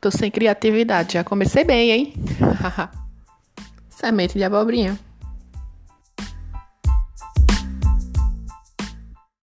Tô sem criatividade. Já comecei bem, hein? Semente de abobrinha.